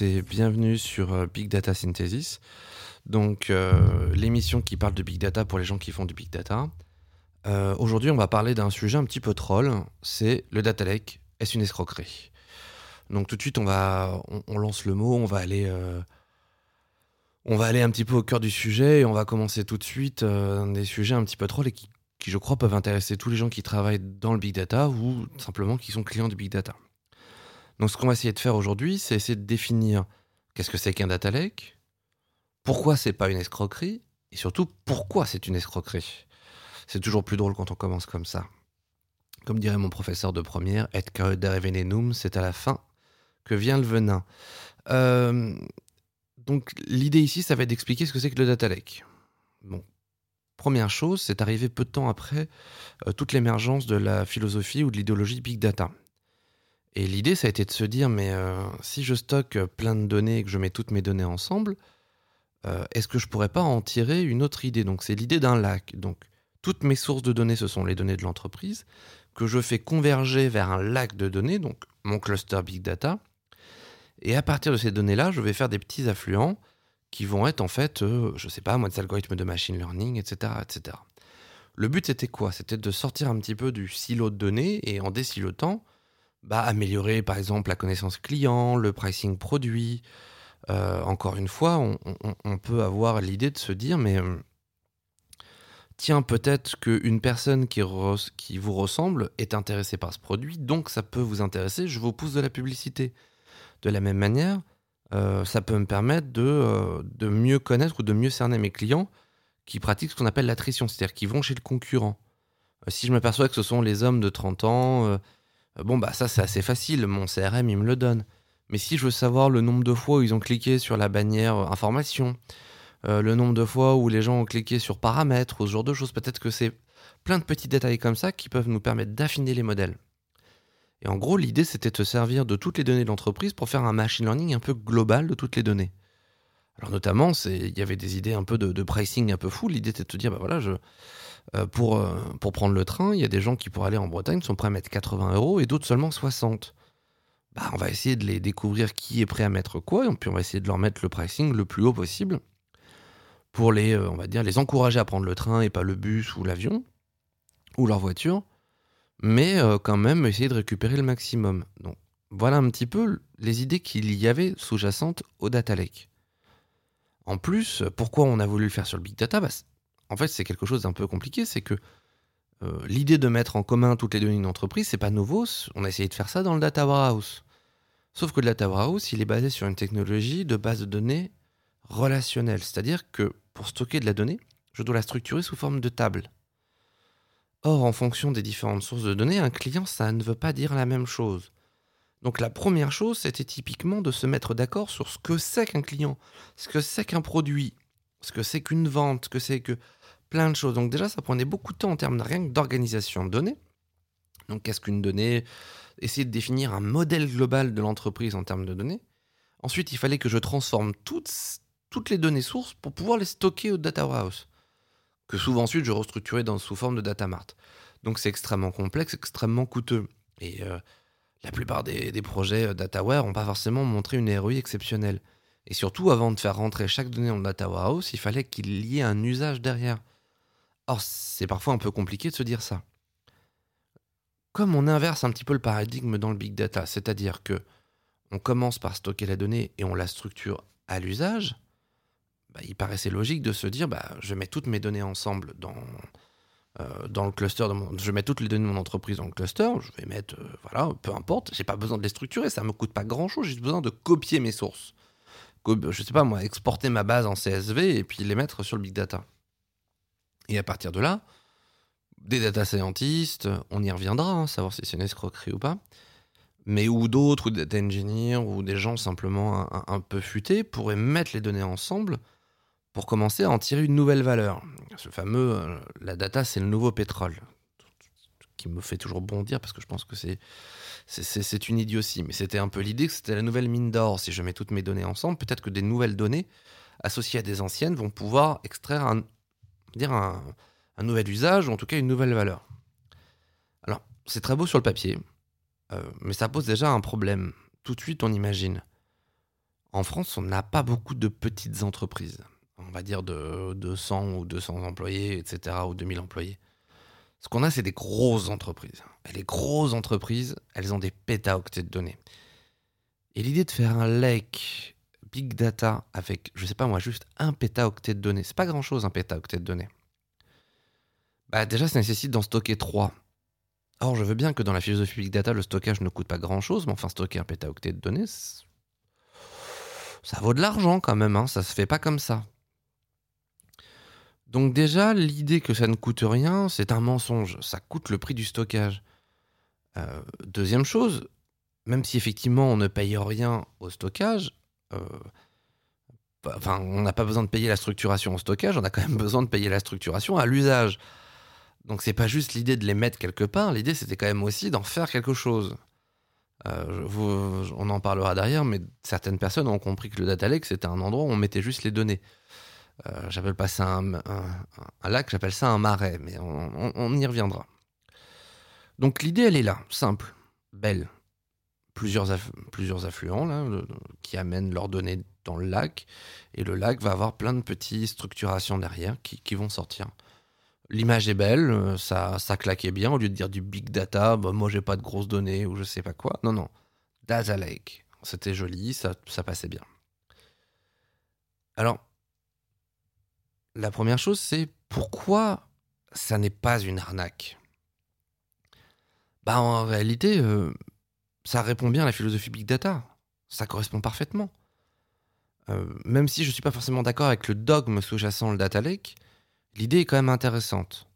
et bienvenue sur euh, Big Data Synthesis. Donc euh, l'émission qui parle de Big Data pour les gens qui font du Big Data. Euh, aujourd'hui on va parler d'un sujet un petit peu troll, c'est le data lake, est-ce une escroquerie? Donc tout de suite on va on, lance le mot, on va aller on va aller un petit peu au cœur du sujet et on va commencer tout de suite des sujets un petit peu troll et qui, qui je crois peuvent intéresser tous les gens qui travaillent dans le Big Data ou simplement qui sont clients du Big Data. Donc ce qu'on va essayer de faire aujourd'hui, c'est essayer de définir qu'est-ce que c'est qu'un data lake, pourquoi c'est pas une escroquerie, et surtout pourquoi c'est une escroquerie. C'est toujours plus drôle quand on commence comme ça. Comme dirait mon professeur de première, et venenum, c'est à la fin que vient le venin. Euh, donc l'idée ici, ça va être d'expliquer ce que c'est que le data lake. Bon, première chose, c'est arrivé peu de temps après euh, toute l'émergence de la philosophie ou de l'idéologie big data. Et l'idée, ça a été de se dire, mais euh, si je stocke plein de données et que je mets toutes mes données ensemble, euh, est-ce que je pourrais pas en tirer une autre idée? Donc c'est l'idée d'un lac. Donc toutes mes sources de données, ce sont les données de l'entreprise, que je fais converger vers un lac de données, donc mon cluster Big Data. Et à partir de ces données-là, je vais faire des petits affluents qui vont être en fait, euh, je sais pas, moi, des algorithmes de machine learning, etc. etc. Le but, c'était quoi? C'était de sortir un petit peu du silo de données et en désilotant, bah, améliorer par exemple la connaissance client, le pricing produit. Euh, encore une fois, on, peut avoir l'idée de se dire, mais euh, tiens, peut-être qu'une personne qui, vous ressemble est intéressée par ce produit, donc ça peut vous intéresser, je vous pousse de la publicité. De la même manière, euh, ça peut me permettre de, de, mieux connaître ou de mieux cerner mes clients qui pratiquent ce qu'on appelle l'attrition, c'est-à-dire qui vont chez le concurrent. si je m'aperçois que ce sont les hommes de 30 ans, euh, bon, bah ça c'est assez facile, mon CRM il me le donne. Mais si je veux savoir le nombre de fois où ils ont cliqué sur la bannière euh, information, euh, le nombre de fois où les gens ont cliqué sur paramètres ou ce genre de choses, peut-être que c'est plein de petits détails comme ça qui peuvent nous permettre d'affiner les modèles. Et en gros, l'idée c'était de se servir de toutes les données de l'entreprise pour faire un machine learning un peu global de toutes les données. Alors notamment, il y avait des idées un peu de, pricing un peu fou. L'idée était de te dire, bah voilà, je, euh, pour, euh, pour prendre le train, il y a des gens qui, pour aller en Bretagne, sont prêts à mettre 80 euros et d'autres seulement 60. Bah, on va essayer de les découvrir qui est prêt à mettre quoi, et puis on va essayer de leur mettre le pricing le plus haut possible pour les, euh, on va dire, les encourager à prendre le train et pas le bus ou l'avion ou leur voiture, mais quand même essayer de récupérer le maximum. Donc voilà un petit peu les idées qu'il y avait sous-jacentes au data lake. En plus, pourquoi on a voulu le faire sur le big data? Bah, en fait, c'est quelque chose d'un peu compliqué, c'est que euh, l'idée de mettre en commun toutes les données d'une entreprise, c'est pas nouveau. On a essayé de faire ça dans le data warehouse. Sauf que le data warehouse, il est basé sur une technologie de base de données relationnelle, c'est-à-dire que pour stocker de la donnée, je dois la structurer sous forme de table. Or, en fonction des différentes sources de données, un client, ça ne veut pas dire la même chose. Donc la première chose, c'était typiquement de se mettre d'accord sur ce que c'est qu'un client, ce que c'est qu'un produit, ce que c'est qu'une vente, ce que c'est que plein de choses. Donc déjà, ça prenait beaucoup de temps en termes de rien d'organisation de données. Donc qu'est-ce qu'une donnée? Essayer de définir un modèle global de l'entreprise en termes de données. Ensuite, il fallait que je transforme toutes, toutes les données sources pour pouvoir les stocker au data warehouse, que souvent ensuite je restructurais dans, sous forme de data mart. Donc c'est extrêmement complexe, extrêmement coûteux. Et euh, la plupart des, des projets euh, DataWare n'ont pas forcément montré une ROI exceptionnelle. Et surtout, avant de faire rentrer chaque donnée dans le data warehouse, il fallait qu'il y ait un usage derrière. Or, c'est parfois un peu compliqué de se dire ça. Comme on inverse un petit peu le paradigme dans le big data, c'est-à-dire que on commence par stocker la donnée et on la structure à l'usage, bah, il paraissait logique de se dire bah, je mets toutes mes données ensemble dans, euh, le cluster, de je mets toutes les données de mon entreprise dans le cluster, je vais mettre, euh, voilà, peu importe, j'ai pas besoin de les structurer, ça me coûte pas grand chose, j'ai besoin de copier mes sources je sais pas moi, exporter ma base en CSV et puis les mettre sur le big data. Et à partir de là, des data scientists, on y reviendra, hein, savoir si c'est une escroquerie ou pas, mais ou d'autres, ou des data engineers, ou des gens simplement un, peu futés pourraient mettre les données ensemble pour commencer à en tirer une nouvelle valeur. Ce fameux, euh, la data c'est le nouveau pétrole, qui me fait toujours bondir parce que je pense que c'est c'est une idiotie. Mais c'était un peu l'idée que c'était la nouvelle mine d'or. Si je mets toutes mes données ensemble, peut-être que des nouvelles données associées à des anciennes vont pouvoir extraire un, dire un, nouvel usage, ou en tout cas une nouvelle valeur. Alors, c'est très beau sur le papier, euh, mais ça pose déjà un problème. tout de suite, on imagine. En France, on n'a pas beaucoup de petites entreprises. On va dire de 200 ou 200 employés, etc., ou 2000 employés. Ce qu'on a, c'est des grosses entreprises. Et les grosses entreprises, elles ont des pétaoctets de données. Et l'idée de faire un lake big data avec, je sais pas moi, juste un pétaoctet de données, c'est pas grand chose un pétaoctet de données. Bah déjà, ça nécessite d'en stocker 3. Or, je veux bien que dans la philosophie big data, le stockage ne coûte pas grand chose, mais enfin, stocker un pétaoctet de données, ça vaut de l'argent quand même, hein, ça se fait pas comme ça. Donc déjà, l'idée que ça ne coûte rien, c'est un mensonge. Ça coûte le prix du stockage. Euh, deuxième chose, même si effectivement on ne paye rien au stockage, enfin, on n'a pas besoin de payer la structuration au stockage, on a quand même besoin de payer la structuration à l'usage. Donc c'est pas juste l'idée de les mettre quelque part, l'idée c'était quand même aussi d'en faire quelque chose. Euh, on en parlera derrière, mais certaines personnes ont compris que le data lake c'était un endroit où on mettait juste les données. Euh, j'appelle pas ça un, lac, j'appelle ça un marais, mais on, y reviendra. Donc l'idée, elle est là, simple, belle. Plusieurs, plusieurs affluents là, qui amènent leurs données dans le lac, et le lac va avoir plein de petites structurations derrière qui, vont sortir. L'image est belle, euh, ça, ça claquait bien, au lieu de dire du big data, bah, moi j'ai pas de grosses données ou je sais pas quoi. Non, non, data lake. C'était joli, ça, ça passait bien. Alors, la première chose, c'est pourquoi ça n'est pas une arnaque? Bah, En réalité, euh, ça répond bien à la philosophie Big Data. Ça correspond parfaitement. Euh, même si je ne suis pas forcément d'accord avec le dogme sous-jacent le data lake, l'idée est quand même intéressante.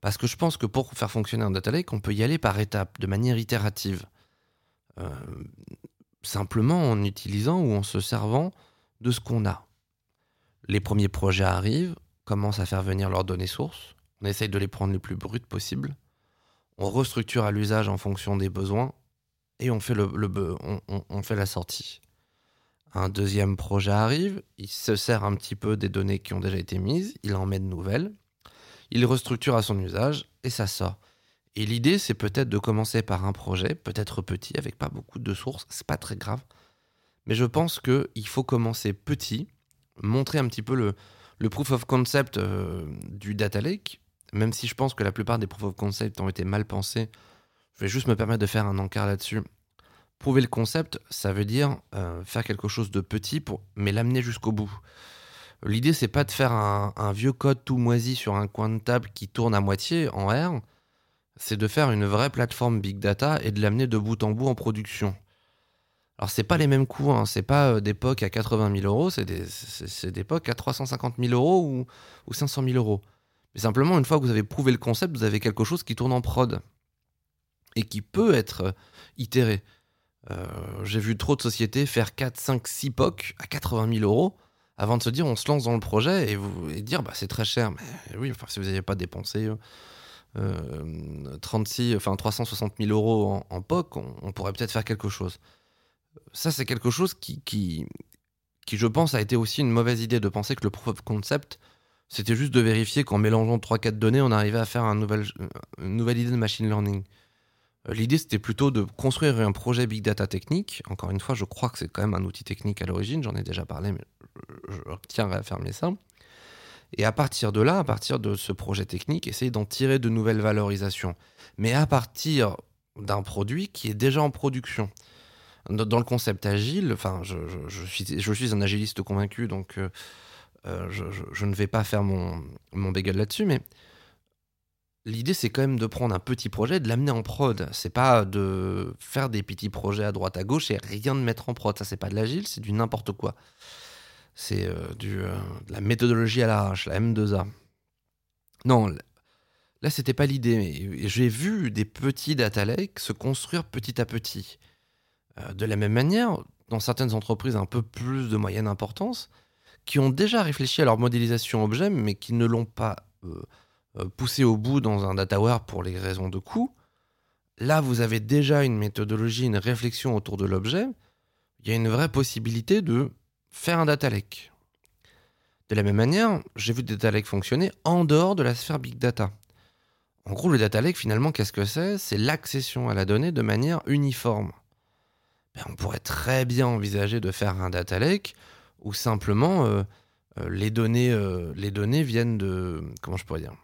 Parce que je pense que pour faire fonctionner un data lake, on peut y aller par étapes, de manière itérative. Euh, simplement en utilisant ou en se servant de ce qu'on a les premiers projets arrivent, commencent à faire venir leurs données sources, on essaye de les prendre les plus brutes possibles, on restructure à l'usage en fonction des besoins et on fait, le, on, fait la sortie. Un deuxième projet arrive, il se sert un petit peu des données qui ont déjà été mises, il en met de nouvelles, il restructure à son usage et ça sort. Et l'idée, c'est peut-être de commencer par un projet, peut-être petit, avec pas beaucoup de sources, c'est pas très grave. Mais je pense qu'il faut commencer petit, montrer un petit peu le, le proof of concept euh, du data lake, même si je pense que la plupart des proof of concept ont été mal pensés, je vais juste me permettre de faire un encart là-dessus. Prouver le concept, ça veut dire euh, faire quelque chose de petit, mais l'amener jusqu'au bout. L'idée, c'est pas de faire un, vieux code tout moisi sur un coin de table qui tourne à moitié en R, c'est de faire une vraie plateforme big data et de l'amener de bout en bout en production. Alors, c'est pas les mêmes coûts, hein. c'est pas euh, des POC à 80 000 euros, c'est des, des POC à 350 000 euros ou, ou 500 000 euros. Mais simplement, une fois que vous avez prouvé le concept, vous avez quelque chose qui tourne en prod et qui peut être euh, itéré. Euh, j'ai vu trop de sociétés faire 4, 5, 6 POC à 80 000 euros avant de se dire on se lance dans le projet et, dire bah, c'est très cher. Mais oui, enfin, si vous n'avez pas dépensé 36, enfin 360 000 euros en, POC, on pourrait peut-être faire quelque chose ça, c'est quelque chose qui, qui, qui, je pense, a été aussi une mauvaise idée de penser que le proof of concept, c'était juste de vérifier qu'en mélangeant 3-4 données, on arrivait à faire une nouvelle idée de machine learning. Euh, l'idée, c'était plutôt de construire un projet big data technique. Encore une fois, je crois que c'est quand même un outil technique à l'origine, j'en ai déjà parlé, mais je tiens à affirmer ça. Et à partir de là, à partir de ce projet technique, essayer d'en tirer de nouvelles valorisations. Mais à partir d'un produit qui est déjà en production dans le concept agile, enfin, je, suis, un agiliste convaincu, donc euh, euh, je, ne vais pas faire mon, mon bagel là-dessus, mais l'idée c'est quand même de prendre un petit projet, de l'amener en prod. C'est pas de faire des petits projets à droite à gauche et rien de mettre en prod. Ça c'est pas de l'agile, c'est du n'importe quoi. C'est euh, du de la méthodologie à l'arrache, la M2A. Non, là c'était pas l'idée. J'ai vu des petits data lakes se construire petit à petit. Euh, de la même manière, dans certaines entreprises un peu plus de moyenne importance, qui ont déjà réfléchi à leur modélisation objet, mais qui ne l'ont pas euh, euh, poussé au bout dans un dataware pour les raisons de coût, là vous avez déjà une méthodologie, une réflexion autour de l'objet, il y a une vraie possibilité de faire un data lake. De la même manière, j'ai vu des data lakes fonctionner en dehors de la sphère big data. En gros, le data lake, finalement, qu'est-ce que c'est? C'est l'accession à la donnée de manière uniforme. ben, on pourrait très bien envisager de faire un data lake où simplement euh, euh, les, données, euh, les données viennent de... Comment je pourrais dire?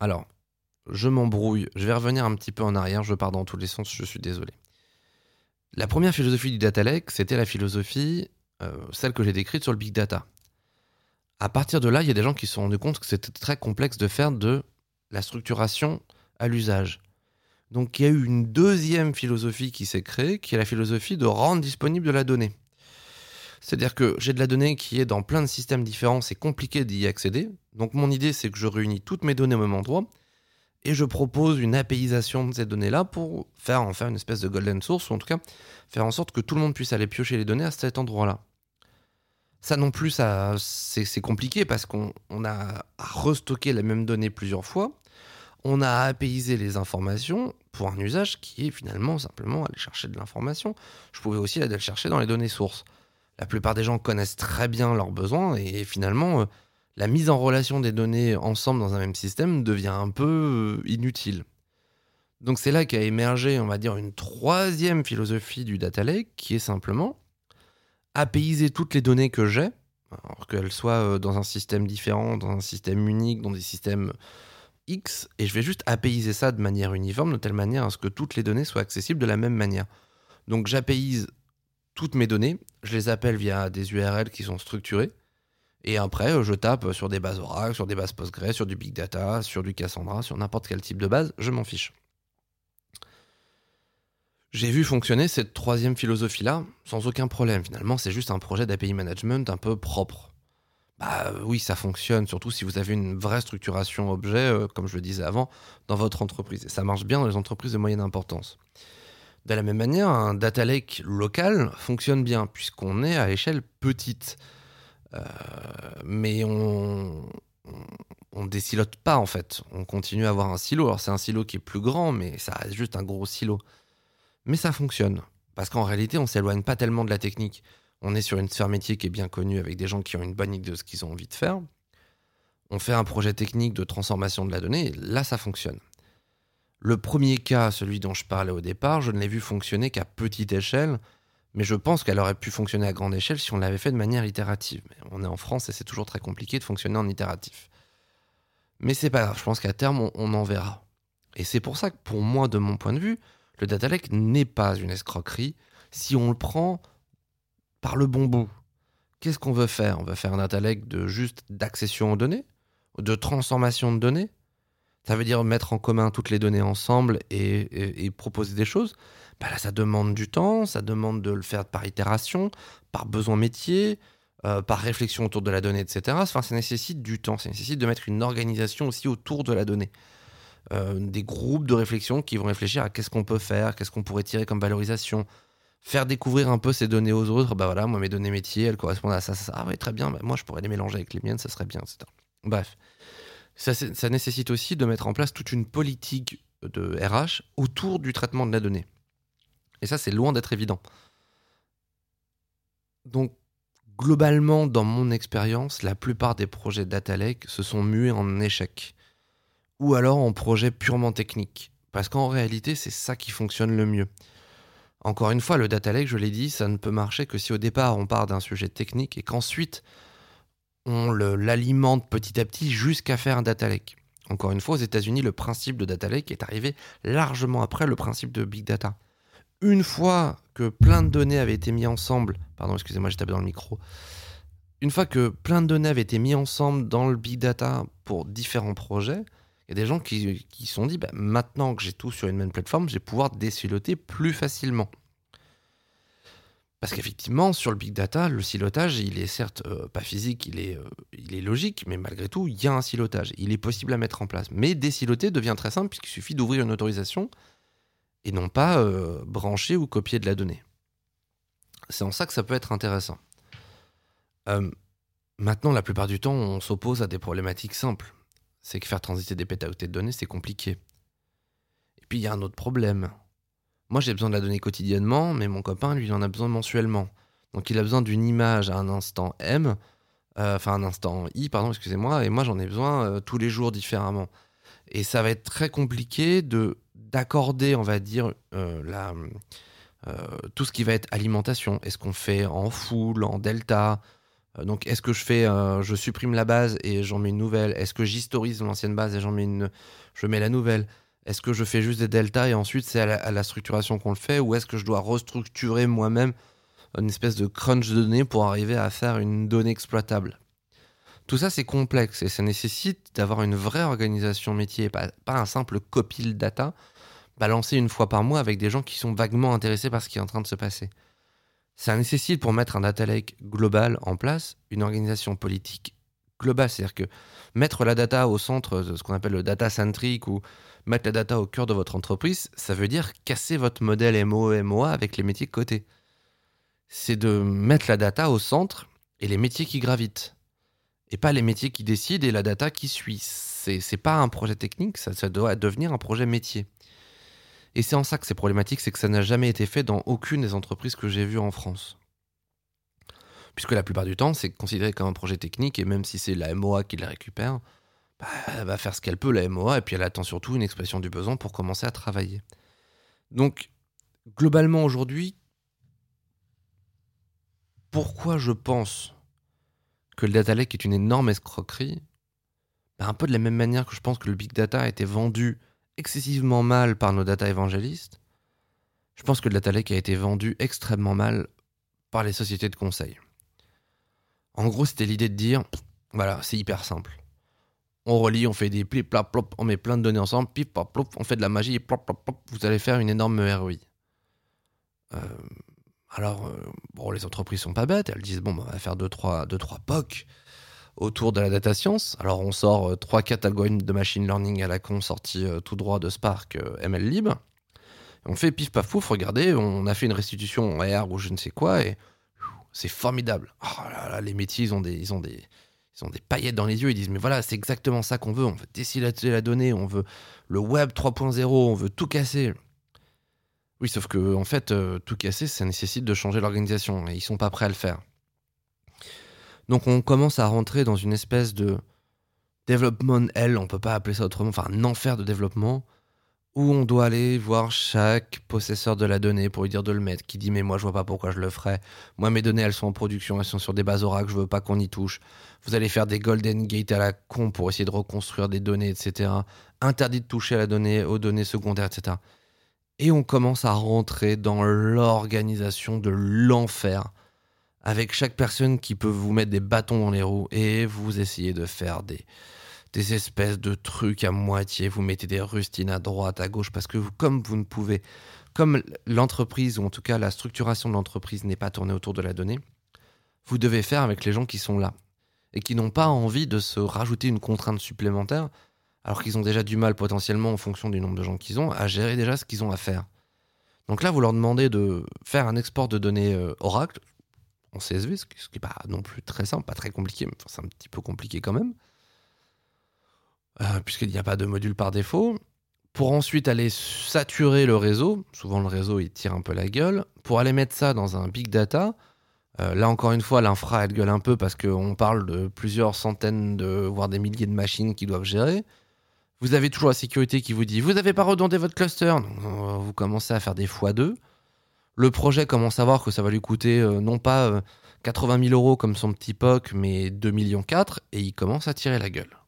Alors, je m'embrouille, je vais revenir un petit peu en arrière, je pars dans tous les sens, je suis désolé. La première philosophie du data lake, c'était la philosophie, celle que j'ai décrite sur le big data. À partir de là, il y a des gens qui se sont rendus compte que c'était très complexe de faire de la structuration à l'usage. Donc il y a eu une deuxième philosophie qui s'est créée, qui est la philosophie de rendre disponible de la donnée. C'est-à-dire que j'ai de la donnée qui est dans plein de systèmes différents, c'est compliqué d'y accéder. Donc mon idée, c'est que je réunis toutes mes données au même endroit et je propose une APIisation de ces données-là pour faire en faire une espèce de golden source, ou en tout cas faire en sorte que tout le monde puisse aller piocher les données à cet endroit-là. Ça non plus, c'est, compliqué parce qu'on a restocké la même donnée plusieurs fois. On a apaisé les informations pour un usage qui est finalement simplement aller chercher de l'information. Je pouvais aussi aller chercher dans les données sources. La plupart des gens connaissent très bien leurs besoins et finalement, euh, la mise en relation des données ensemble dans un même système devient un peu euh, inutile. Donc c'est là qu'a émergé, on va dire, une troisième philosophie du data lake qui est simplement apaiser toutes les données que j'ai, qu'elles soient euh, dans un système différent, dans un système unique, dans des systèmes X, et je vais juste apaiser ça de manière uniforme, de telle manière à ce que toutes les données soient accessibles de la même manière. Donc j'apaise toutes mes données, je les appelle via des URL qui sont structurées, et après euh, je tape sur des bases Oracle, sur des bases Postgres, sur du Big Data, sur du Cassandra, sur n'importe quel type de base, je m'en fiche j'ai vu fonctionner cette troisième philosophie-là sans aucun problème. Finalement, c'est juste un projet d'API management un peu propre. Bah oui, ça fonctionne, surtout si vous avez une vraie structuration objet, euh, comme je le disais avant, dans votre entreprise. Et ça marche bien dans les entreprises de moyenne importance. De la même manière, un data lake local fonctionne bien, puisqu'on est à échelle petite. Euh, mais on, on, décilote pas en fait. On continue à avoir un silo. Alors c'est un silo qui est plus grand, mais ça reste juste un gros silo. Mais ça fonctionne. Parce qu'en réalité, on s'éloigne pas tellement de la technique. On est sur une sphère métier qui est bien connue avec des gens qui ont une bonne idée de ce qu'ils ont envie de faire. On fait un projet technique de transformation de la donnée, et là, ça fonctionne. Le premier cas, celui dont je parlais au départ, je ne l'ai vu fonctionner qu'à petite échelle, mais je pense qu'elle aurait pu fonctionner à grande échelle si on l'avait fait de manière itérative. On est en France et c'est toujours très compliqué de fonctionner en itératif. Mais c'est pas grave, je pense qu'à terme, on, on en verra. Et c'est pour ça que, pour moi, de mon point de vue, le data lake n'est pas une escroquerie si on le prend par le bon bout. Qu'est-ce qu'on veut faire? On veut faire un data lake de juste d'accession aux données, de transformation de données. Ça veut dire mettre en commun toutes les données ensemble et, proposer des choses. Bah là, ça demande du temps, ça demande de le faire par itération, par besoin métier, euh, par réflexion autour de la donnée, etc. Enfin, ça nécessite du temps, ça nécessite de mettre une organisation aussi autour de la donnée. Euh, des groupes de réflexion qui vont réfléchir à qu'est-ce qu'on peut faire, qu'est-ce qu'on pourrait tirer comme valorisation, faire découvrir un peu ces données aux autres. Bah voilà, moi mes données métiers, elles correspondent à ça, ça, ça. Ah oui, très bien, bah, moi je pourrais les mélanger avec les miennes, ça serait bien, etc. Bref, ça, nécessite aussi de mettre en place toute une politique de RH autour du traitement de la donnée. Et ça, c'est loin d'être évident. Donc, globalement, dans mon expérience, la plupart des projets Data Lake se sont mués en échec ou alors en projet purement technique. Parce qu'en réalité, c'est ça qui fonctionne le mieux. Encore une fois, le data lake, je l'ai dit, ça ne peut marcher que si au départ on part d'un sujet technique et qu'ensuite on l'alimente petit à petit jusqu'à faire un data lake. Encore une fois, aux États-Unis, le principe de data lake est arrivé largement après le principe de big data. Une fois que plein de données avaient été mises ensemble, pardon, excusez-moi, j'ai tapé dans le micro. Une fois que plein de données avaient été mises ensemble dans le big data pour différents projets, il y a des gens qui se sont dit, bah, maintenant que j'ai tout sur une même plateforme, je vais pouvoir désiloter plus facilement. Parce qu'effectivement, sur le big data, le silotage, il est certes euh, pas physique, il est, euh, il est logique, mais malgré tout, il y a un silotage. Il est possible à mettre en place. Mais désiloter devient très simple puisqu'il suffit d'ouvrir une autorisation et non pas euh, brancher ou copier de la donnée. C'est en ça que ça peut être intéressant. maintenant, la plupart du temps, on s'oppose à des problématiques simples c'est que faire transiter des pétaoctets de données, c'est compliqué. Et puis il y a un autre problème. Moi j'ai besoin de la donnée quotidiennement, mais mon copain, lui, en a besoin mensuellement. Donc il a besoin d'une image à un instant M, euh, enfin un instant I, pardon, excusez-moi, et moi j'en ai besoin euh, tous les jours différemment. Et ça va être très compliqué de d'accorder, on va dire, euh, la, tout ce qui va être alimentation, est-ce qu'on fait en full, en delta? Donc, est-ce que je fais, je supprime la base et j'en mets une nouvelle? Est-ce que j'historise l'ancienne base et j'en mets une, je mets la nouvelle? Est-ce que je fais juste des deltas et ensuite c'est à, la, structuration qu'on le fait Ou est-ce que je dois restructurer moi-même une espèce de crunch de données pour arriver à faire une donnée exploitable? Tout ça, c'est complexe et ça nécessite d'avoir une vraie organisation métier, pas, un simple copil data balancé une fois par mois avec des gens qui sont vaguement intéressés par ce qui est en train de se passer. Ça nécessite pour mettre un data lake global en place une organisation politique globale, c'est-à-dire que mettre la data au centre de ce qu'on appelle le data centric ou mettre la data au cœur de votre entreprise, ça veut dire casser votre modèle MO-MOA avec les métiers côté. C'est de mettre la data au centre et les métiers qui gravitent et pas les métiers qui décident et la data qui suit. C'est, c'est pas un projet technique, ça, ça doit devenir un projet métier. Et c'est en ça que c'est problématique, c'est que ça n'a jamais été fait dans aucune des entreprises que j'ai vues en France. Puisque la plupart du temps, c'est considéré comme un projet technique, et même si c'est la MOA qui la récupère, bah, elle va faire ce qu'elle peut, la MOA, et puis elle attend surtout une expression du besoin pour commencer à travailler. Donc, globalement aujourd'hui, pourquoi je pense que le data lake est une énorme escroquerie, bah, un peu de la même manière que je pense que le big data a été vendu excessivement mal par nos data évangélistes, je pense que le data lake a été vendu extrêmement mal par les sociétés de conseil. En gros, c'était l'idée de dire, voilà, c'est hyper simple. On relie, on fait des plip, plop, plop, on met plein de données ensemble, pip, plop, plop, on fait de la magie, plop, plop, plop, vous allez faire une énorme ROI. Euh, alors, euh, bon, les entreprises sont pas bêtes, elles disent bon, bah, on va faire 2-3 deux, trois, deux, trois POC autour de la data science. Alors, on sort 3-4 euh, algorithmes de machine learning à la con sortis tout droit de Spark MLlib. On fait pif paf pouf, regardez, on a fait une restitution en R ou je ne sais quoi et c'est formidable. Oh les métiers, ils ont des, ils ont des, ils ont des paillettes dans les yeux. Ils disent mais voilà, c'est exactement ça qu'on veut. On veut décider la donnée, on veut le web 3.0, on veut tout casser. Oui, sauf que en fait, euh, tout casser, ça nécessite de changer l'organisation et ils sont pas prêts à le faire. Donc on commence à rentrer dans une espèce de développement L, on peut pas appeler ça autrement, enfin un enfer de développement où on doit aller voir chaque possesseur de la donnée pour lui dire de le mettre, qui dit mais moi je vois pas pourquoi je le ferais. Moi mes données elles sont en production, elles sont sur des bases Oracle, je veux pas qu'on y touche. Vous allez faire des golden gate à la con pour essayer de reconstruire des données, etc. Interdit de toucher à la donnée, aux données secondaires, etc et on commence à rentrer dans l'organisation de l'enfer avec chaque personne qui peut vous mettre des bâtons dans les roues et vous essayez de faire des, des espèces de trucs à moitié, vous mettez des rustines à droite, à gauche, parce que vous, comme vous ne pouvez, comme l'entreprise, ou en tout cas la structuration de l'entreprise n'est pas tournée autour de la donnée, vous devez faire avec les gens qui sont là et qui n'ont pas envie de se rajouter une contrainte supplémentaire alors qu'ils ont déjà du mal potentiellement en fonction du nombre de gens qu'ils ont à gérer déjà ce qu'ils ont à faire. Donc là, vous leur demandez de faire un export de données euh, Oracle en CSV, ce qui n'est pas non plus très simple, pas très compliqué, mais c'est un petit peu compliqué quand même, euh, puisqu'il n'y a pas de module par défaut, pour ensuite aller saturer le réseau, souvent le réseau il tire un peu la gueule, pour aller mettre ça dans un big data, euh, là encore une fois, l'infra elle gueule un peu parce qu'on parle de plusieurs centaines, voire des milliers de machines qui doivent gérer. Vous avez toujours la sécurité qui vous dit Vous n'avez pas redondé votre cluster. Euh, vous commencez à faire des fois deux. Le projet commence à voir que ça va lui coûter non pas 80 euh, 000 euros comme son petit POC, mais 2 millions 4 et il commence à tirer la gueule.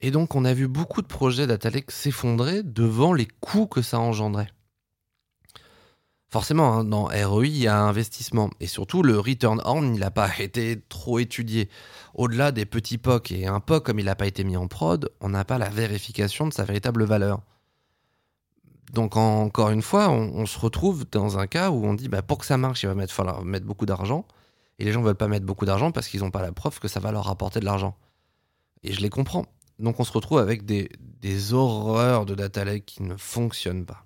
Et donc, on a vu beaucoup de projets d'Atalek s'effondrer devant les coûts que ça engendrait forcément, hein, dans ROI, il y a investissement. Et surtout, le return on, il n'a pas été trop étudié. Au-delà des petits POC et un POC, comme il n'a pas été mis en prod, on n'a pas la vérification de sa véritable valeur. Donc, encore une fois, on, se retrouve dans un cas où on dit, bah, pour que ça marche, il va falloir mettre beaucoup d'argent. Et les gens ne veulent pas mettre beaucoup d'argent parce qu'ils n'ont pas la preuve que ça va leur rapporter de l'argent. Et je les comprends. Donc, on se retrouve avec des, horreurs de data lake qui ne fonctionnent pas.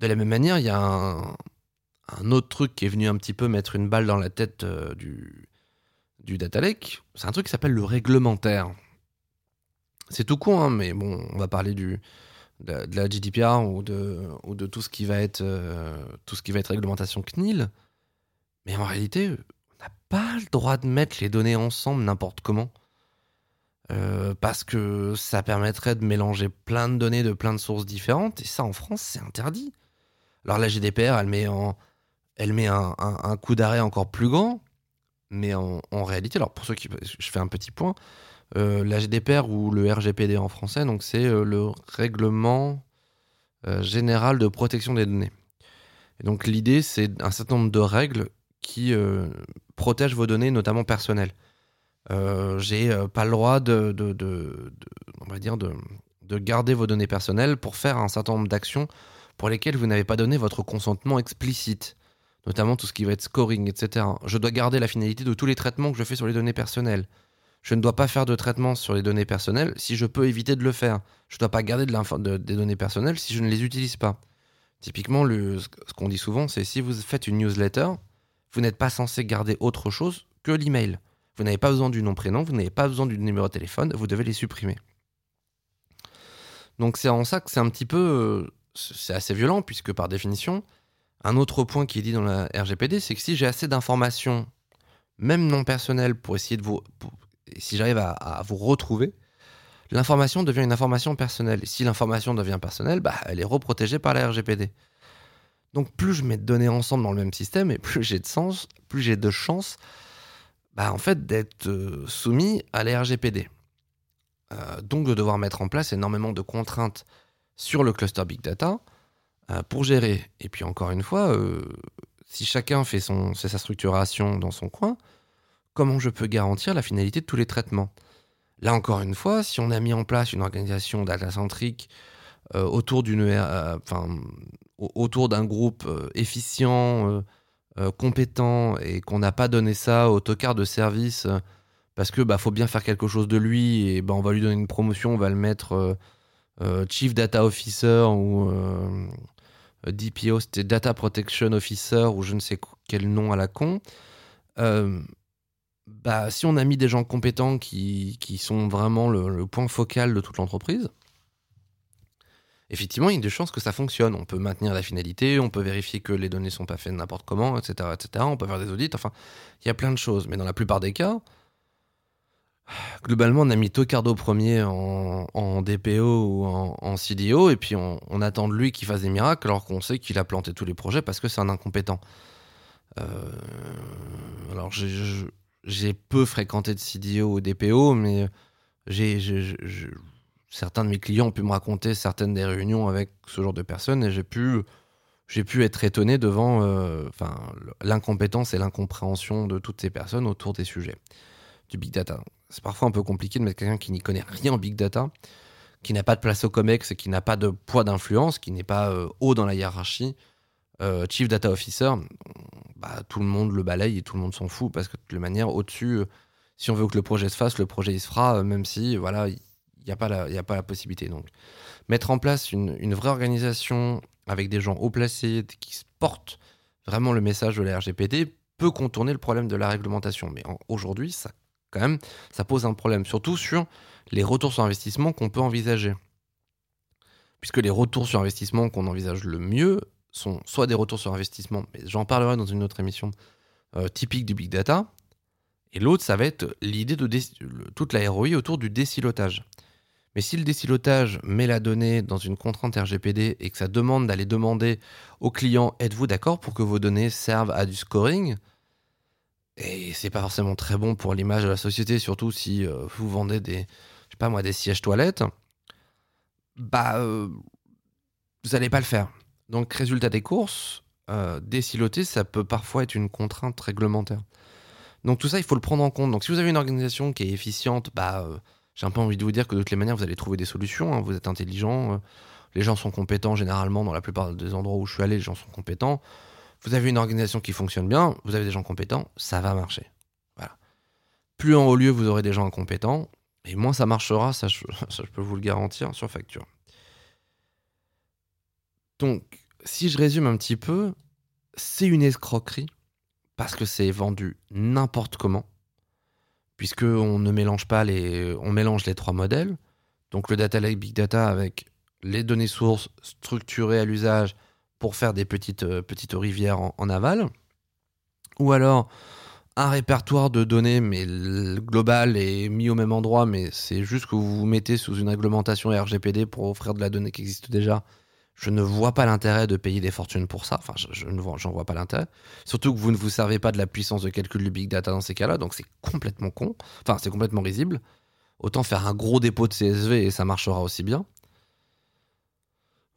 De la même manière, il y a un, autre truc qui est venu un petit peu mettre une balle dans la tête euh, du, du data lake. C'est un truc qui s'appelle le réglementaire. C'est tout con, hein, mais bon, on va parler de, la GDPR ou de, euh, tout ce qui va être réglementation CNIL. Mais en réalité, on n'a pas le droit de mettre les données ensemble n'importe comment. Euh, parce que ça permettrait de mélanger plein de données de plein de sources différentes, et ça en France c'est interdit. Alors la GDPR, elle met, en, elle met un, coup d'arrêt encore plus grand, mais en, réalité, alors pour ceux qui... Je fais un petit point. Euh, la GDPR ou le RGPD en français, donc c'est euh, le règlement général de protection des données. Et donc l'idée, c'est un certain nombre de règles qui protègent vos données, notamment personnelles. J'ai pas le droit de, on va dire de, de garder vos données personnelles pour faire un certain nombre d'actions pour lesquelles vous n'avez pas donné votre consentement explicite, notamment tout ce qui va être scoring, etc. Je dois garder la finalité de tous les traitements que je fais sur les données personnelles. Je ne dois pas faire de traitement sur les données personnelles si je peux éviter de le faire. Je ne dois pas garder de des données personnelles si je ne les utilise pas. Typiquement, ce qu'on dit souvent, c'est si vous faites une newsletter, vous n'êtes pas censé garder autre chose que l'email. Vous n'avez pas besoin du nom prénom, vous n'avez pas besoin du numéro de téléphone, vous devez les supprimer. Donc c'est en ça que c'est un petit peu, euh, c'est assez violent puisque par définition, un autre point qui est dit dans la RGPD, c'est que si j'ai assez d'informations, même non personnelles, pour essayer de vous, si j'arrive à, vous retrouver, l'information devient une information personnelle. Et si l'information devient personnelle, bah, elle est reprotégée par la RGPD. Donc plus je mets de données ensemble dans le même système, et plus j'ai de sens, plus j'ai de chances, bah, en fait, d'être euh, soumis à la RGPD. Euh, donc de devoir mettre en place énormément de contraintes sur le cluster Big Data euh, pour gérer. Et puis encore une fois, si chacun fait, son, sa structuration dans son coin, comment je peux garantir la finalité de tous les traitements? Là encore une fois, si on a mis en place une organisation data-centrique autour d'une, autour d'un groupe efficient, compétent, et qu'on n'a pas donné ça au tocard de service parce que bah faut bien faire quelque chose de lui et bah, on va lui donner une promotion, on va le mettre euh, euh, Chief Data Officer ou euh, DPO, c'était Data Protection Officer ou je ne sais quel nom à la con. bah, si on a mis des gens compétents qui, qui sont vraiment le, point focal de toute l'entreprise, effectivement, il y a des chances que ça fonctionne. On peut maintenir la finalité, on peut vérifier que les données sont pas faites n'importe comment, etc., etc. On peut faire des audits. Enfin, il y a plein de choses. Mais dans la plupart des cas, Globalement, on a mis Tocardo premier en, DPO ou en, CDO, et puis on, attend de lui qu'il fasse des miracles, alors qu'on sait qu'il a planté tous les projets parce que c'est un incompétent. Euh, alors, j'ai peu fréquenté de CDO ou DPO, mais j'ai certains de mes clients ont pu me raconter certaines des réunions avec ce genre de personnes, et j'ai pu, pu être étonné devant euh, l'incompétence et l'incompréhension de toutes ces personnes autour des sujets du big data. C'est parfois un peu compliqué de mettre quelqu'un qui n'y connaît rien en big data, qui n'a pas de place au COMEX, qui n'a pas de poids d'influence, qui n'est pas euh, haut dans la hiérarchie, euh, Chief Data Officer, bah, tout le monde le balaye et tout le monde s'en fout parce que de toute manière, au-dessus, si on veut que le projet se fasse, le projet il se fera, même si voilà, il n'y a, pas la, possibilité. Donc, mettre en place une, vraie organisation avec des gens haut placés qui portent vraiment le message de la RGPD peut contourner le problème de la réglementation. Mais aujourd'hui, ça quand même, ça pose un problème, surtout sur les retours sur investissement qu'on peut envisager. Puisque les retours sur investissement qu'on envisage le mieux sont soit des retours sur investissement, mais j'en parlerai dans une autre émission euh, typique du big data, et l'autre, ça va être l'idée de toute la ROI autour du désilotage. Mais si le désilotage met la donnée dans une contrainte RGPD et que ça demande d'aller demander au client êtes-vous d'accord pour que vos données servent à du scoring? Et c'est pas forcément très bon pour l'image de la société, surtout si euh, vous vendez des, je sais pas moi, des sièges toilettes. Bah, euh, vous n'allez pas le faire. Donc, résultat des courses, euh, désiloter, ça peut parfois être une contrainte réglementaire. Donc, tout ça, il faut le prendre en compte. Donc, si vous avez une organisation qui est efficiente, bah, euh, j'ai un peu envie de vous dire que de toutes les manières, vous allez trouver des solutions. Hein. vous êtes intelligent, les gens sont compétents généralement dans la plupart des endroits où je suis allé, les gens sont compétents vous avez une organisation qui fonctionne bien, vous avez des gens compétents, ça va marcher. Voilà. Plus en haut lieu vous aurez des gens incompétents, et moins ça marchera, ça je, peux vous le garantir sur facture. Donc, si je résume un petit peu, c'est une escroquerie parce que c'est vendu n'importe comment, puisque on ne mélange pas les, on mélange trois modèles. Donc le data lake big data avec les données sources structurées à l'usage pour faire des petites, euh, petites rivières en, aval. Ou alors un répertoire de données, mais global et mis au même endroit, mais c'est juste que vous vous mettez sous une réglementation RGPD pour offrir de la donnée qui existe déjà, Je ne vois pas l'intérêt de payer des fortunes pour ça. Enfin, je, ne vois, j'en vois pas l'intérêt. Surtout que vous ne vous servez pas de la puissance de calcul du big data dans ces cas-là, donc c'est complètement con. Enfin, c'est complètement risible. Autant faire un gros dépôt de CSV et ça marchera aussi bien.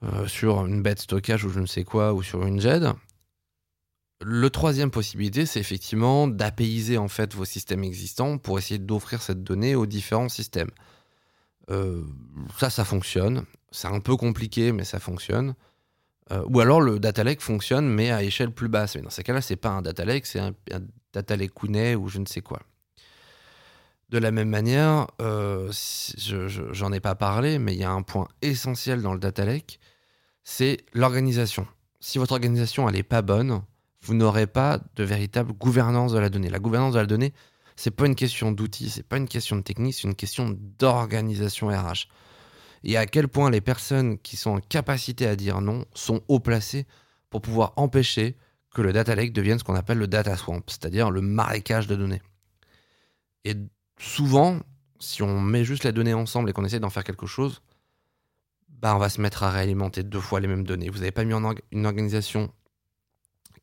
Euh, sur une bête stockage ou je ne sais quoi, ou sur une GED. Le troisième possibilité, c'est effectivement d'apaiser en fait vos systèmes existants pour essayer d'offrir cette donnée aux différents systèmes. Euh, ça, ça fonctionne. C'est un peu compliqué, mais ça fonctionne. Euh, ou alors le data lake fonctionne, mais à échelle plus basse. Mais dans ces cas-là, c'est pas un data lake, c'est un, data lake Kune ou je ne sais quoi. De la même manière, euh, j'en ai pas parlé, mais il y a un point essentiel dans le data lake, c'est l'organisation. Si votre organisation elle est pas bonne, vous n'aurez pas de véritable gouvernance de la donnée. La gouvernance de la donnée, c'est pas une question d'outils, c'est pas une question de technique, c'est une question d'organisation RH. Et à quel point les personnes qui sont en capacité à dire non sont haut placées pour pouvoir empêcher que le data lake devienne ce qu'on appelle le data swamp, c'est-à-dire le marécage de données. Et souvent, si on met juste les données ensemble et qu'on essaie d'en faire quelque chose, bah on va se mettre à réalimenter deux fois les mêmes données. Vous n'avez pas mis en une organisation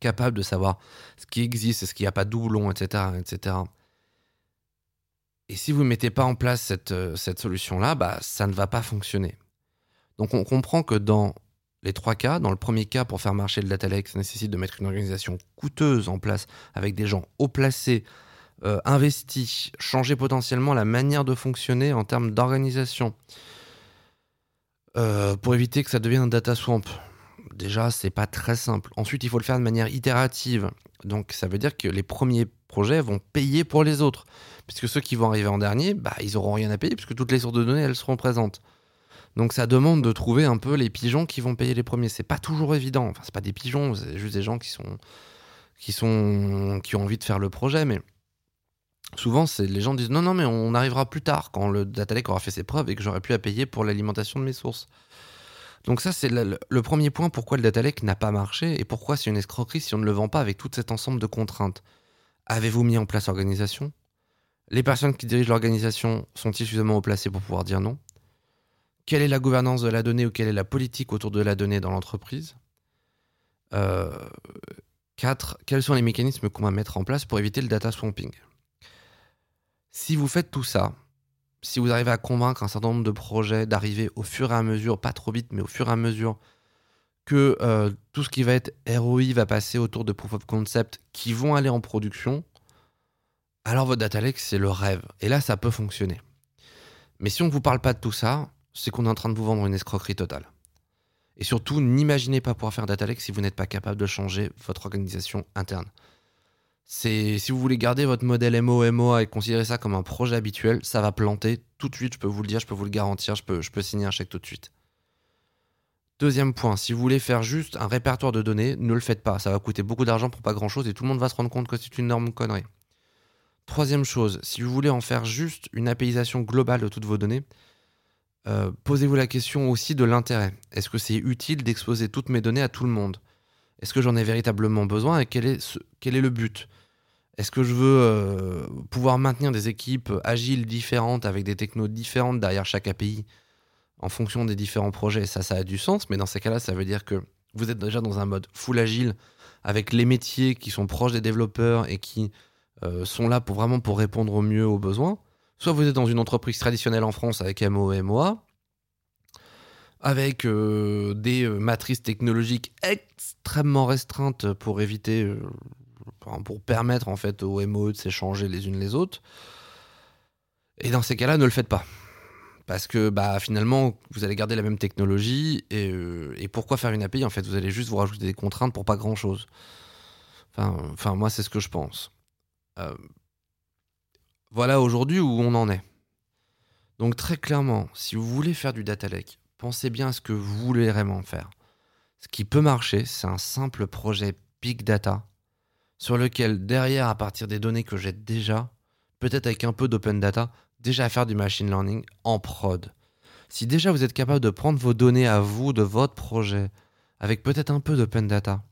capable de savoir ce qui existe, ce qu'il n'y a pas de doublon, etc., etc. Et si vous ne mettez pas en place cette, euh, cette solution-là, bah, ça ne va pas fonctionner. Donc on comprend que dans les trois cas, dans le premier cas, pour faire marcher le data lake, ça nécessite de mettre une organisation coûteuse en place avec des gens haut placés, euh, investis, changer potentiellement la manière de fonctionner en termes d'organisation euh, pour éviter que ça devienne un data swamp déjà, c'est pas très simple. Ensuite, il faut le faire de manière itérative. Donc, ça veut dire que les premiers projets vont payer pour les autres. Puisque ceux qui vont arriver en dernier, bah, ils auront rien à payer, puisque toutes les sources de données, elles seront présentes. Donc, ça demande de trouver un peu les pigeons qui vont payer les premiers. C'est pas toujours évident. Enfin, c'est pas des pigeons, c'est juste des gens qui sont, qui sont, qui ont envie de faire le projet, mais souvent, c'est les gens disent non, non, mais on arrivera plus tard quand le data lake aura fait ses preuves et que j'aurai plus à payer pour l'alimentation de mes sources. Donc ça, c'est le, premier point pourquoi le data n'a pas marché et pourquoi c'est une escroquerie si on ne le vend pas avec tout cet ensemble de contraintes. Avez-vous mis en place l'organisation? Les personnes qui dirigent l'organisation sont-ils suffisamment haut placées pour pouvoir dire non? Quelle est la gouvernance de la donnée ou quelle est la politique autour de la donnée dans l'entreprise? 4. Euh, quels sont les mécanismes qu'on va mettre en place pour éviter le data swamping? Si vous faites tout ça, si vous arrivez à convaincre un certain nombre de projets d'arriver au fur et à mesure, pas trop vite, mais au fur et à mesure, que euh, tout ce qui va être ROI va passer autour de proof of concept qui vont aller en production, alors votre data lake, c'est le rêve. Et là, ça peut fonctionner. Mais si on ne vous parle pas de tout ça, c'est qu'on est en train de vous vendre une escroquerie totale. Et surtout, n'imaginez pas pouvoir faire data lake si vous n'êtes pas capable de changer votre organisation interne. C'est si vous voulez garder votre modèle MO-MOA et considérer ça comme un projet habituel, ça va planter tout de suite, je peux vous le dire, je peux vous le garantir, je peux, je peux signer un chèque tout de suite. Deuxième point, si vous voulez faire juste un répertoire de données, ne le faites pas. Ça va coûter beaucoup d'argent pour pas grand chose et tout le monde va se rendre compte que c'est une énorme connerie. Troisième chose, si vous voulez en faire juste une apaisation globale de toutes vos données, euh, posez-vous la question aussi de l'intérêt. Est-ce que c'est utile d'exposer toutes mes données à tout le monde? Est-ce que j'en ai véritablement besoin et quel est, quel est le but? Est-ce que je veux euh, pouvoir maintenir des équipes agiles différentes avec des technos différentes derrière chaque API en fonction des différents projets? Ça, ça a du sens, mais dans ces cas-là, ça veut dire que vous êtes déjà dans un mode full agile avec les métiers qui sont proches des développeurs et qui euh, sont là pour vraiment pour répondre au mieux aux besoins. Soit vous êtes dans une entreprise traditionnelle en France avec MO et MOA, avec euh, des matrices technologiques extrêmement restreintes pour éviter pour permettre en fait aux MOE de s'échanger les unes les autres. Et dans ces cas-là, ne le faites pas. Parce que bah, finalement, vous allez garder la même technologie. Et, euh, pourquoi faire une API En fait, vous allez juste vous rajouter des contraintes pour pas grand-chose. Enfin, moi, c'est ce que je pense. Euh, voilà aujourd'hui où on en est. Donc très clairement, si vous voulez faire du data lake, pensez bien à ce que vous voulez vraiment faire. Ce qui peut marcher, c'est un simple projet big data sur lequel, derrière, à partir des données que j'ai déjà, peut-être avec un peu d'open data, déjà faire du machine learning en prod. Si déjà vous êtes capable de prendre vos données à vous, de votre projet, avec peut-être un peu d'open data,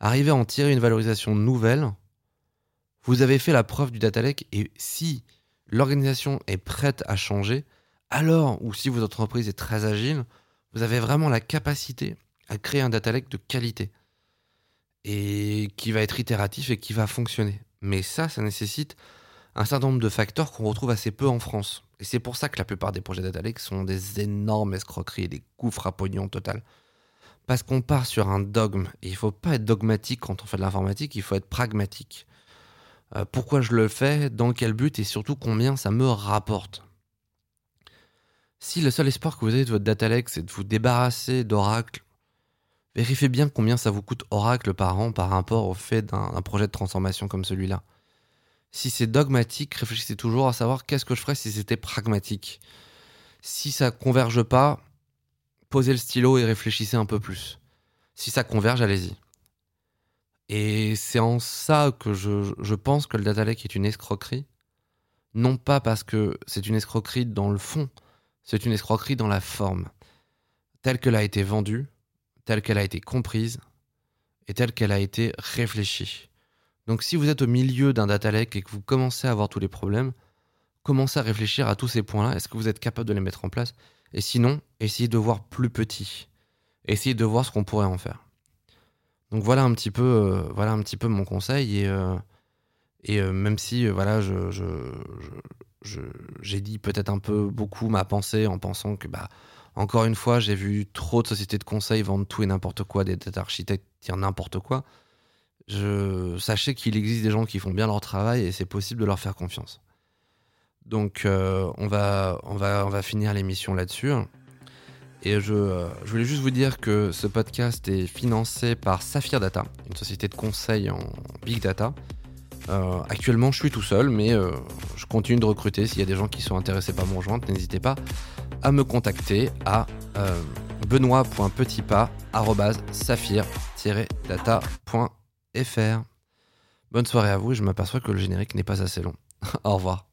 arriver à en tirer une valorisation nouvelle, vous avez fait la preuve du data lake et si l'organisation est prête à changer, alors, ou si votre entreprise est très agile, Vous avez vraiment la capacité à créer un data lake de qualité et qui va être itératif et qui va fonctionner. Mais ça, ça nécessite un certain nombre de facteurs qu'on retrouve assez peu en France. Et c'est pour ça que la plupart des projets data lake sont des énormes escroqueries, des gouffres à pognon total. Parce qu'on part sur un dogme. Et il faut pas être dogmatique quand on fait de l'informatique, il faut être pragmatique. Euh, pourquoi je le fais, dans quel but et surtout combien ça me rapporte. Si le seul espoir que vous avez de votre data lake, c'est de vous débarrasser d'Oracle, vérifiez bien combien ça vous coûte Oracle par an par rapport au fait d'un projet de transformation comme celui-là. Si c'est dogmatique, réfléchissez toujours à savoir qu'est-ce que je ferais si c'était pragmatique. Si ça converge pas, posez le stylo et réfléchissez un peu plus. Si ça converge, allez-y. Et c'est en ça que je, pense que le data lake est une escroquerie. Non pas parce que c'est une escroquerie dans le fond, c'est une escroquerie dans la forme, telle qu'elle a été vendue, telle qu'elle a été comprise et telle qu'elle a été réfléchie. Donc si vous êtes au milieu d'un data lake et que vous commencez à avoir tous les problèmes, commencez à réfléchir à tous ces points-là. Est-ce que vous êtes capable de les mettre en place? Et sinon, essayez de voir plus petit. Essayez de voir ce qu'on pourrait en faire. Donc voilà un petit peu, euh, voilà un petit peu mon conseil. Et, euh, euh, même si voilà, j'ai dit peut-être un peu beaucoup ma pensée en pensant que, bah, encore une fois, j'ai vu trop de sociétés de conseil vendre tout et n'importe quoi, des architectes dire n'importe quoi. Je, sachez qu'il existe des gens qui font bien leur travail et c'est possible de leur faire confiance. Donc, on va finir l'émission là-dessus. Et je, euh, je, voulais juste vous dire que ce podcast est financé par Saphir Data, une société de conseil en big data. Euh, actuellement, je suis tout seul, mais euh, je continue de recruter. S'il y a des gens qui sont intéressés par mon jointe, n'hésitez pas à me contacter à euh, benoît.petitpas.saphir-data.fr. Bonne soirée à vous je m'aperçois que le générique n'est pas assez long. Au revoir.